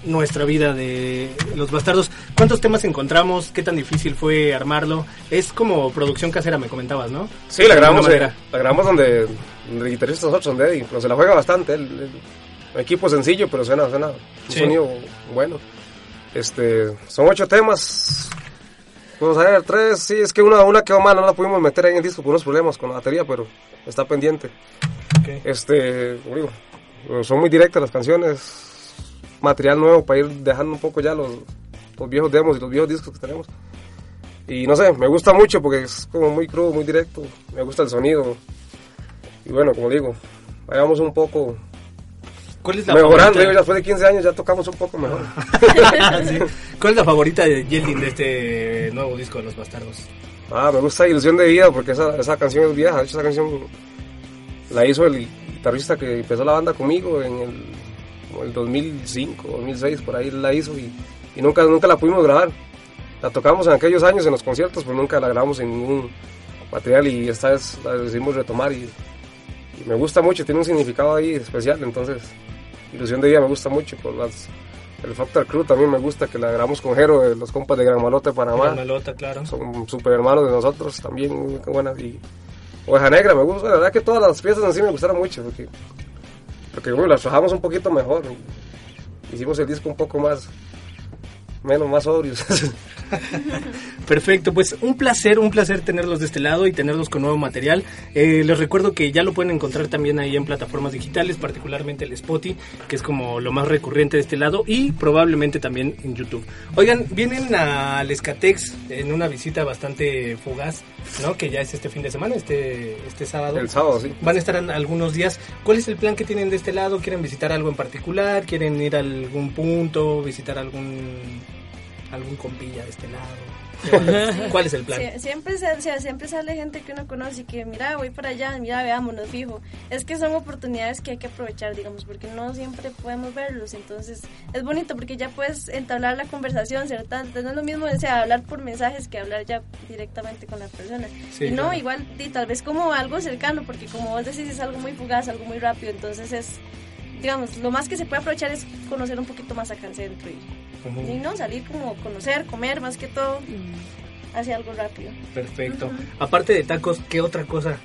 nuestra vida de los bastardos. ¿Cuántos temas encontramos? ¿Qué tan difícil fue armarlo? Es como producción casera, me comentabas, ¿no? Sí, la grabamos, eh, la grabamos donde, donde el guitarrista donde Eddie, pero se la juega bastante. El, el- el equipo sencillo, pero suena, suena un Sí. sonido bueno. Este, son ocho temas. Vamos a ver, tres, sí, es que una, una quedó mal, no la pudimos meter ahí en el disco por unos problemas con la batería, pero está pendiente. Este, como digo, son muy directas las canciones, material nuevo para ir dejando un poco ya los, los viejos demos y los viejos discos que tenemos. Y no sé, me gusta mucho porque es como muy crudo, muy directo, me gusta el sonido. Y bueno, como digo, vayamos un poco ¿Cuál es la mejorando, favorita? después de 15 años ya tocamos un poco mejor. Sí. ¿Cuál es la favorita de Yeldin de este nuevo disco de los bastardos? Ah, me gusta Ilusión de Vida porque esa, esa canción es vieja. De hecho, esa canción la hizo el guitarrista que empezó la banda conmigo en el, como el 2005, 2006, por ahí la hizo y, y nunca, nunca la pudimos grabar. La tocamos en aquellos años en los conciertos, pero nunca la grabamos en ningún material y esta vez la decidimos retomar y, y me gusta mucho, tiene un significado ahí especial, entonces Ilusión de Vida me gusta mucho por las... El Factor Crew también me gusta que la grabamos con Jero, de los compas de Gran Malota de Panamá Malota, claro. son super hermanos de nosotros también, muy buenas. Y Oveja Negra me gusta, la verdad que todas las piezas en sí me gustaron mucho, porque, porque bueno, las trabajamos un poquito mejor. Hicimos el disco un poco más, menos, más sobrios. Perfecto, pues un placer, un placer tenerlos de este lado y tenerlos con nuevo material. Eh, les recuerdo que ya lo pueden encontrar también ahí en plataformas digitales, particularmente el Spotify, que es como lo más recurrente de este lado, y probablemente también en YouTube. Oigan, vienen al Escatex en una visita bastante fugaz, ¿no? Que ya es este fin de semana, este, este sábado. el sábado, sí. Van a estar en algunos días. ¿Cuál es el plan que tienen de este lado? ¿Quieren visitar algo en particular? ¿Quieren ir a algún punto? ¿Visitar algún algún compilla de este lado? ¿Cuál es el plan? Sie- siempre, sea, siempre sale gente que uno conoce y que, mira, voy para allá, mira, veámonos, fijo. Es que son oportunidades que hay que aprovechar, digamos, porque no siempre podemos verlos. Entonces, es bonito porque ya puedes entablar la conversación, ¿cierto? Entonces, no es lo mismo, o sea, hablar por mensajes que hablar ya directamente con la persona. Sí, y no, claro. igual, y tal vez como algo cercano, porque como vos decís, es algo muy fugaz, algo muy rápido. Entonces, es, digamos, lo más que se puede aprovechar es conocer un poquito más acá en centro y, Y no, salir como conocer, comer, más que todo, hacia algo rápido. Perfecto. Aparte de tacos, ¿qué otra cosa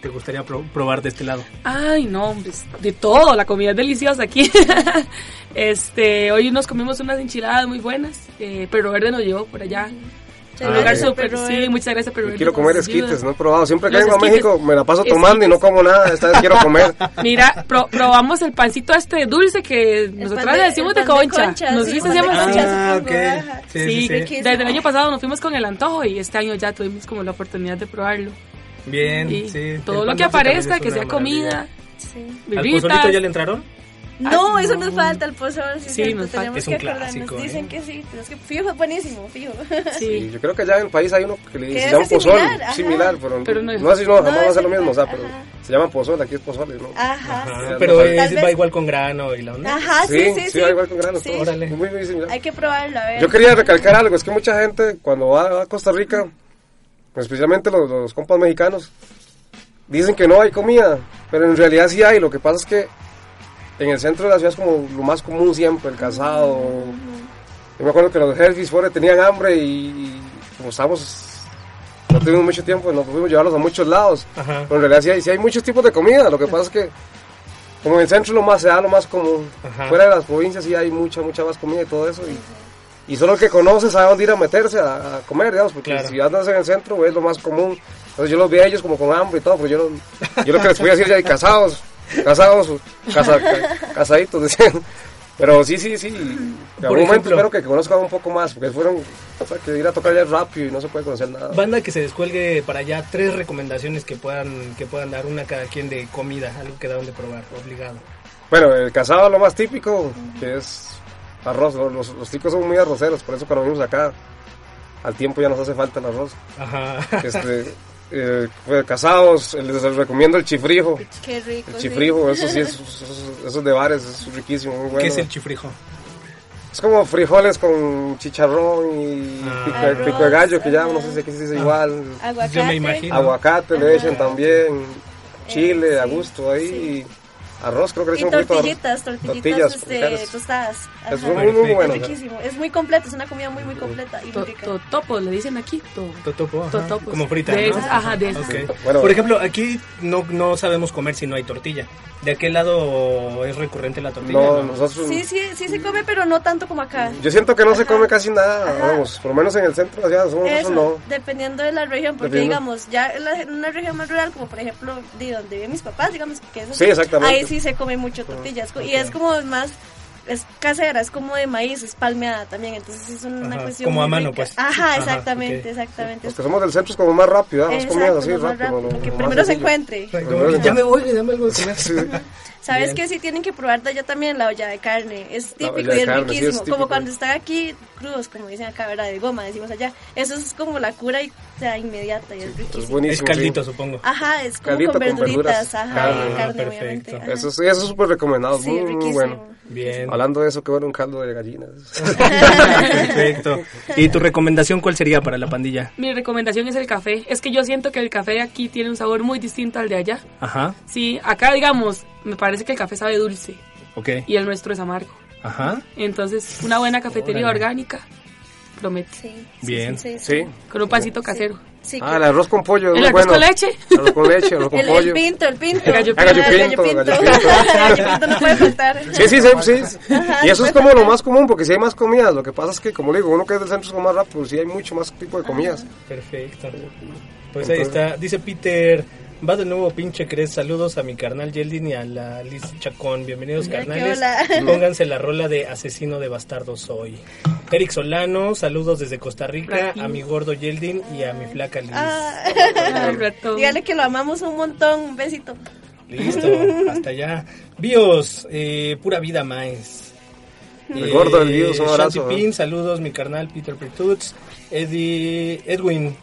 te gustaría pro- probar de este lado? Ay, no, hombre, de todo, la comida es deliciosa aquí. este, hoy nos comimos unas enchiladas muy buenas, eh, pero Verde nos llevó por allá. Ah, lugar sí. súper, muchas gracias, Verde quiero comer ayuda. esquites, no he probado. Siempre que vengo a. México me la paso tomando y no como nada. Esta vez quiero comer. Mira, pro- probamos el pancito este dulce que nosotros le decimos de concha. concha, Nos sí, se llama. Ah, ok. Sí, desde el año pasado nos fuimos con el antojo y este año ya tuvimos como la oportunidad de probarlo. Bien, Y sí. todo lo que aparezca, que sea comida. Sí. ¿Al pozolito ya le entraron? No, Ay, eso no. nos falta, el pozol. Sí, Sí, nos falta. tenemos Es un que clásico, ¿eh? Dicen que sí, pero es que fijo es buenísimo, fijo. Sí, Sí. yo creo que allá en el país hay uno que le se llama pozol, similar, pero, Pero no no, es- así no, jamás No, va a ser lo mismo, o sea, pero ajá. se llama pozol, aquí es pozole, ¿no? Ajá. Ajá, Sí, pero es- va igual con grano y la onda. Ajá, sí, sí, sí. va igual con Sí. Órale. Muy, muy similar. Hay que probarlo, a ver. Yo quería recalcar algo, es que mucha gente cuando va a Costa Rica, especialmente los, los compas mexicanos, dicen que no hay comida, pero en realidad sí hay, lo que pasa es que en el centro de la ciudad es como lo más común siempre, el casado. Yo me acuerdo que los jefes fuera tenían hambre y, y como estábamos, no tuvimos mucho tiempo, no pudimos llevarlos a muchos lados. Ajá. Pero en realidad sí hay, sí hay muchos tipos de comida, lo que pasa es que como en el centro lo más se da lo más común. Ajá. Fuera de las provincias sí hay mucha, mucha más comida y todo eso. Y, y solo el que conoce sabe dónde ir a meterse a, a comer, digamos, porque Claro. si andas en el centro es lo más común. Entonces yo los vi a ellos como con hambre y todo, porque yo, no- yo lo que les voy a decir ya, y casados, casados, casa, ca- casaditos, decían. Pero sí, sí, sí. En Por algún momento espero que conozcan un poco más, porque fueron, o sea, que ir a tocar ya rápido y no se puede conocer nada. Banda que se descuelgue para allá, tres recomendaciones que puedan que puedan dar una cada quien de comida, algo que daban de probar, obligado. Bueno, el casado lo más típico, que es arroz. Los, los, los ticos son muy arroceros, por eso cuando venimos acá, al tiempo ya nos hace falta el arroz. Ajá. Este, eh, pues, casados, les recomiendo el chifrijo. Qué rico. El sí. chifrijo, eso sí, es, eso, eso es de bares, es riquísimo, muy bueno. ¿Qué es el chifrijo? Es como frijoles con chicharrón y Ah. pico, de- Arroz, pico de gallo, que ya no sé si aquí se dice igual. Aguacate. Yo me imagino. Aguacate le echan también, chile Eh, a sí, gusto ahí. Arroz, creo que le Y arroz. tortillitas, tortillitas Tortillas este, tostadas. Ajá. Es muy, muy, muy bueno. Es riquísimo. Es muy completo, es una comida muy, muy completa y To- rica. Totopo, le dicen aquí. to- Totopo. Totopos. como frita, De ¿no? esas, ajá, de esas. Bueno. Por ejemplo, aquí no, no sabemos comer si no hay tortilla. ¿De aquel lado es recurrente la tortilla? No, nosotros... Sí, sí, sí se come, pero no tanto como acá. Yo siento que no se come casi nada, Ajá. vamos, por lo menos en el centro ciudad, nosotros Eso, no. dependiendo de la región, porque Dependiendo. digamos, ya en, la- en una región más rural, como por ejemplo de donde viven mis papás, digamos que eso Sí, exactamente. ahí sí se come mucho tortillas y es como más es casera, es como de maíz, es palmeada también, entonces es una Ajá, cuestión como a mano, rica. pues. Ajá, Ajá, exactamente, exactamente. Los que somos del centro es como más rápido, ¿eh? más comidas así rápido. rápido, lo- que primero se encuentre. Ya me voy, dame algo de comer. Sí. ¿Sabes Bien. qué? Sí tienen que probar de allá también la olla de carne. Es típico y es carne, sí, es riquísimo. típico. Como cuando están aquí crudos, como dicen acá, ¿verdad? De goma, decimos allá. Eso es como la cura y, o sea, inmediata y es Es riquísimo. buenísimo. Es caldito, sí. supongo. Ajá, es como Caldito con con verduritas, verduras. ajá, Carne, y carne, perfecto. obviamente. ajá. Eso, sí, eso es súper recomendado, Sí, muy, muy riquísimo. bueno. Bien. Hablando de eso, qué bueno un caldo de gallinas. Perfecto. ¿Y tu recomendación cuál sería para la pandilla? Mi recomendación es el café. Es que yo siento que el café aquí tiene un sabor muy distinto al de allá. Ajá. Sí, acá digamos, me parece que el café sabe dulce Ok. y el nuestro es amargo. Ajá. Entonces, una buena cafetería Órale. orgánica promete. Sí, sí, Bien. Sí, sí, Sí. Con un pancito casero. Sí, Ah, que- el arroz con pollo. ¿El arroz bueno. con leche? Arroz con leche, arroz con el, el pollo. pinto, el pinto. El gallo Ah, gallo Ah, pinto, gallo gallo pinto. pinto. Gallo pinto no puede faltar. Sí, sí, sí, sí. Y eso es como lo más común, porque si hay más comidas. Lo que pasa es que, como le digo, uno que es del centro es como más rápido, sí hay mucho más tipo de comidas. Perfecto. Pues ahí está. Dice Peter, va de nuevo pinche Cres. Saludos a mi carnal Yeldin y a la Liz Chacón. Bienvenidos carnales. hola. Pónganse la rola de Asesino de Bastardo Soy. Eric Solano, saludos desde Costa Rica. A mi gordo Yeldin y a mi flaca Liz. Ah. Dígale que lo amamos un montón. Un besito. Listo, hasta allá. Bios, eh, pura vida más. El gordo del Guidos, un abrazo, ¿eh? Pin, saludos, mi carnal Peter Pertuts. Eddie, Edwin,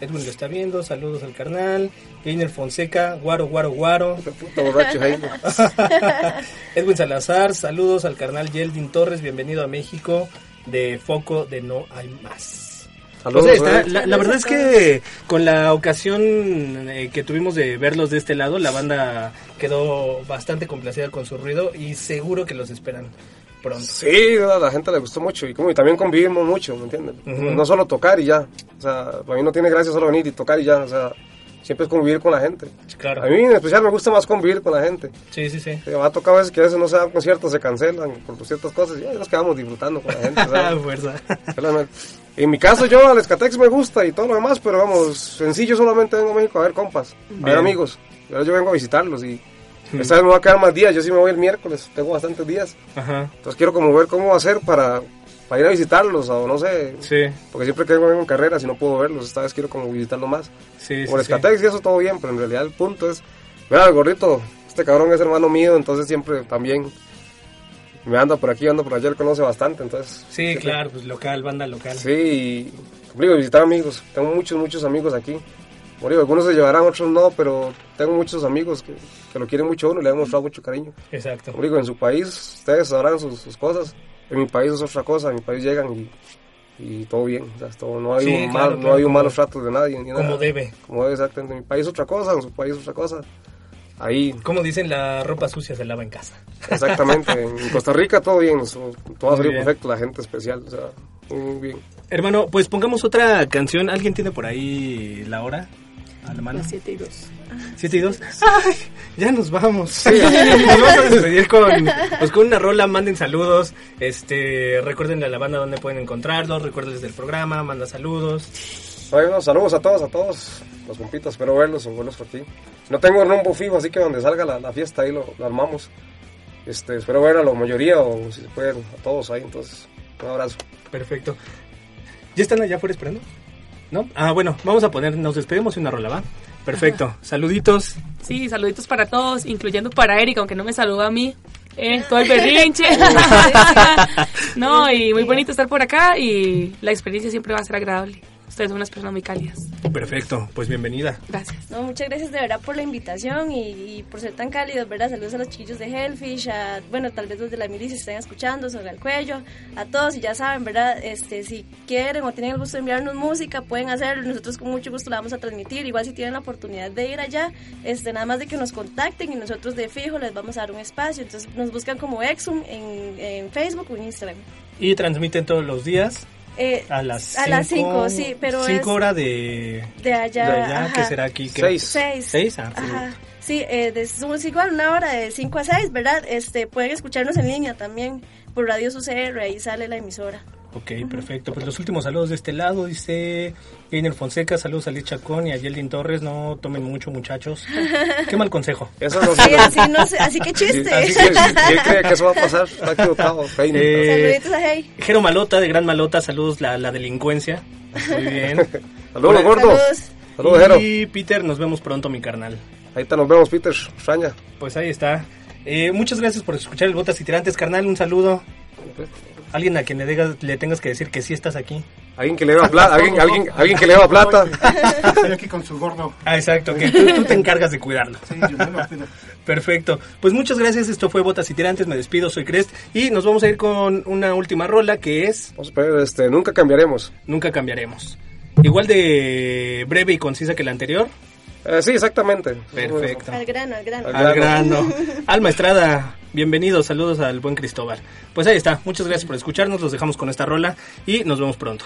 Edwin lo está viendo, saludos al carnal. Einer Fonseca, guaro, guaro, guaro. Puta borracho. Edwin Salazar, saludos al carnal Yeldin Torres, bienvenido a México de Foco de No Hay Más. Saludos, Pues está. La, la verdad es que con la ocasión eh, que tuvimos de verlos de este lado, la banda quedó bastante complacida con su ruido y seguro que los esperan pronto. Sí, a la gente le gustó mucho y como y también convivimos mucho, ¿me entiendes? Ujú. No solo tocar y ya, o sea, para mí no tiene gracia solo venir y tocar y ya, o sea, siempre es convivir con la gente. Claro. A mí en especial me gusta más convivir con la gente. Sí, sí, sí. Me ha tocado a veces que a veces no se dan conciertos, se cancelan por ciertas cosas y ahí nos quedamos disfrutando con la gente. ¿sabes? Fuerza. En mi caso yo al Escatex me gusta y todo lo demás, pero vamos, sencillo solamente vengo a México a ver compas, a ver amigos. Ahora yo vengo a visitarlos y esta vez me voy a quedar más días, yo sí me voy el miércoles, tengo bastantes días. Ajá. Entonces quiero como ver cómo hacer para, para ir a visitarlos o no sé, Sí, porque siempre que vengo en carrera si no puedo verlos, esta vez quiero como visitarlos más. sí, sí. Por sí. Escatex y eso todo bien, pero en realidad el punto es, mira el gordito, este cabrón es hermano mío, entonces siempre también me anda por aquí, anda por allá, él conoce bastante, entonces... Sí, siempre- claro, pues local, banda local. Sí, y como digo, visitar amigos. Tengo muchos, muchos amigos aquí. Como digo, algunos se llevarán, otros no, pero tengo muchos amigos que, que lo quieren mucho uno le han mostrado mucho cariño. Exacto. Como digo, en su país ustedes sabrán sus, sus cosas. En mi país es otra cosa, en mi país llegan y, y todo bien. O sea, es todo- no hay, Sí, un, claro, mal, no hay un malos tratos de nadie. Ni Como nada. debe. Como debe, exactamente. En mi país otra cosa, en su país otra cosa. Ahí, Como dicen, la ropa sucia se lava en casa. exactamente. en Costa Rica todo bien, todo ha salido perfecto, la gente especial. O sea, muy bien. Hermano, pues pongamos otra canción. ¿Alguien tiene por ahí la hora? A la mano. Las 7 y 2. ¿Siete y dos? ¡Ay! Ya nos vamos. nos vamos a despedir con, pues, con una rola. Manden saludos. Este, recuerden a la banda donde pueden encontrarlos. Recuerden del programa. Manda saludos. Bueno, saludos a todos, a todos los compitas, espero verlos o verlos por aquí. No tengo rumbo fijo, así que donde salga la, la fiesta ahí lo, lo armamos. Este, espero ver a la mayoría o si se pueden a todos ahí, entonces un abrazo. Perfecto. ¿Ya están allá afuera esperando? ¿No? Ah, bueno, vamos a poner, nos despedimos y una rola, ¿va? Perfecto. Saluditos. Sí, saluditos para todos, incluyendo para Erika, aunque no me saludó a mí. Eh, todo el berrinche. no, y muy bonito estar por acá y la experiencia siempre va a ser agradable. Ustedes son unas personas muy cálidas. Perfecto, pues bienvenida. Gracias. No, muchas gracias de verdad por la invitación y, y por ser tan cálidos, ¿verdad? Saludos a los chiquillos de Hellfish, a, bueno, tal vez los de la milicia estén escuchando, sobre el cuello, a todos y ya saben, ¿verdad? Este, si quieren o tienen el gusto de enviarnos música, pueden hacerlo, nosotros con mucho gusto la vamos a transmitir, igual si tienen la oportunidad de ir allá, este, nada más de que nos contacten y nosotros de fijo les vamos a dar un espacio, entonces nos buscan como Exum en, en Facebook o en Instagram. Y transmiten todos los días Eh, a las a las 5, sí, pero 5 es horas de, de allá, de allá, ajá. que será aquí. ¿Qué? Seis. Seis. ¿Seis? Ah, sí. Ajá. Sí, eh, de- somos igual, una hora de 5 a 6, ¿verdad? Este, pueden escucharnos en línea también por Radio UCR, ahí sale la emisora. Ok, perfecto. Pues los últimos saludos de este lado, dice Gainer Fonseca, saludos a Liz Chacón y a Yeldin Torres, no tomen mucho muchachos. Qué mal consejo. Eso no Sí, así, no sé, así que chiste. Así que él cree que eso va a pasar, está equivocado. Peine. Eh, Saluditos a Hey. Jero Malota, de Gran Malota, saludos la, la delincuencia. Muy bien. Saludos, gordo. Saludos. Saludos, Jero. Y Peter, nos vemos pronto, mi carnal. Ahí te nos vemos, Peter. Extraña. Pues ahí está. Eh, muchas gracias por escuchar el Botas y Tirantes, carnal. Un saludo. Alguien a quien le, digas- le tengas que decir que sí estás aquí. Alguien que le deba plata. Alguien, alguien, alguien que le deba plata. Estoy aquí con su gordo. Ah, exacto, que tú, tú te encargas de cuidarlo. Sí, yo me lo cuido. Perfecto. Pues muchas gracias. Esto fue Botas y Tirantes. Me despido. Soy Crest. Y nos vamos a ir con una última rola que es Vamos a este, nunca cambiaremos. Nunca cambiaremos. Igual de breve y concisa que la anterior. Eh, sí, exactamente. Perfecto. Al grano, al grano. Al grano. Alma Estrada, bienvenidos, saludos al buen Cristóbal. Pues ahí está, muchas gracias por escucharnos, los dejamos con esta rola y nos vemos pronto.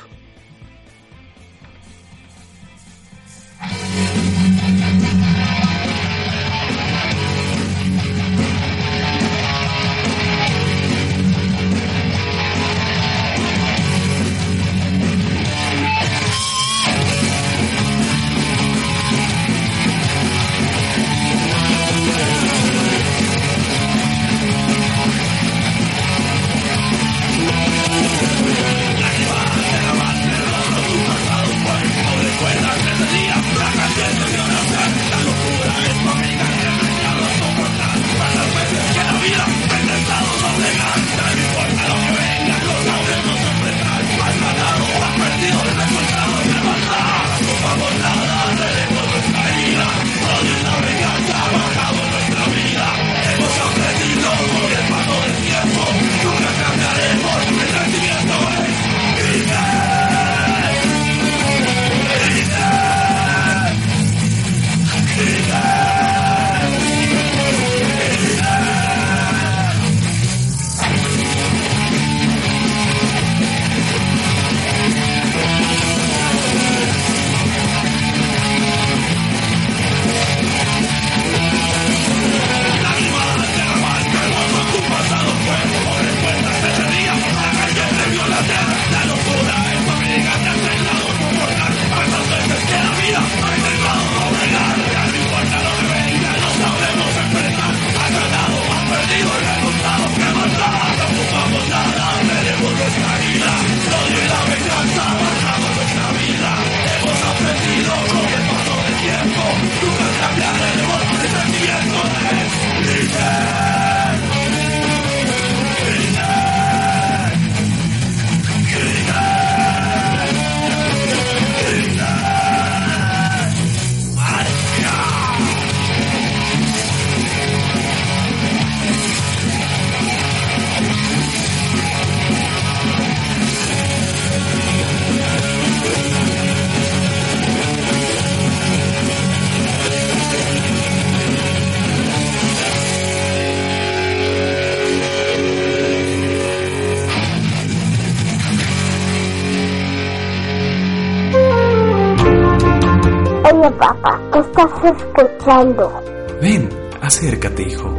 Escuchando? Ven, acércate, hijo.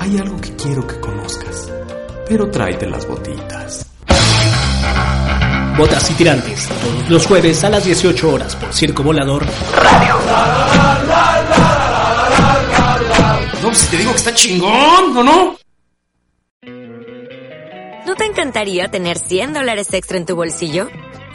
Hay algo que quiero que conozcas. Pero tráete las botitas. Botas y tirantes, todos los jueves a las 18 horas por Circo Volador Radio. No, si te digo que está chingón, ¿o no? ¿No te encantaría tener 100 dólares extra en tu bolsillo?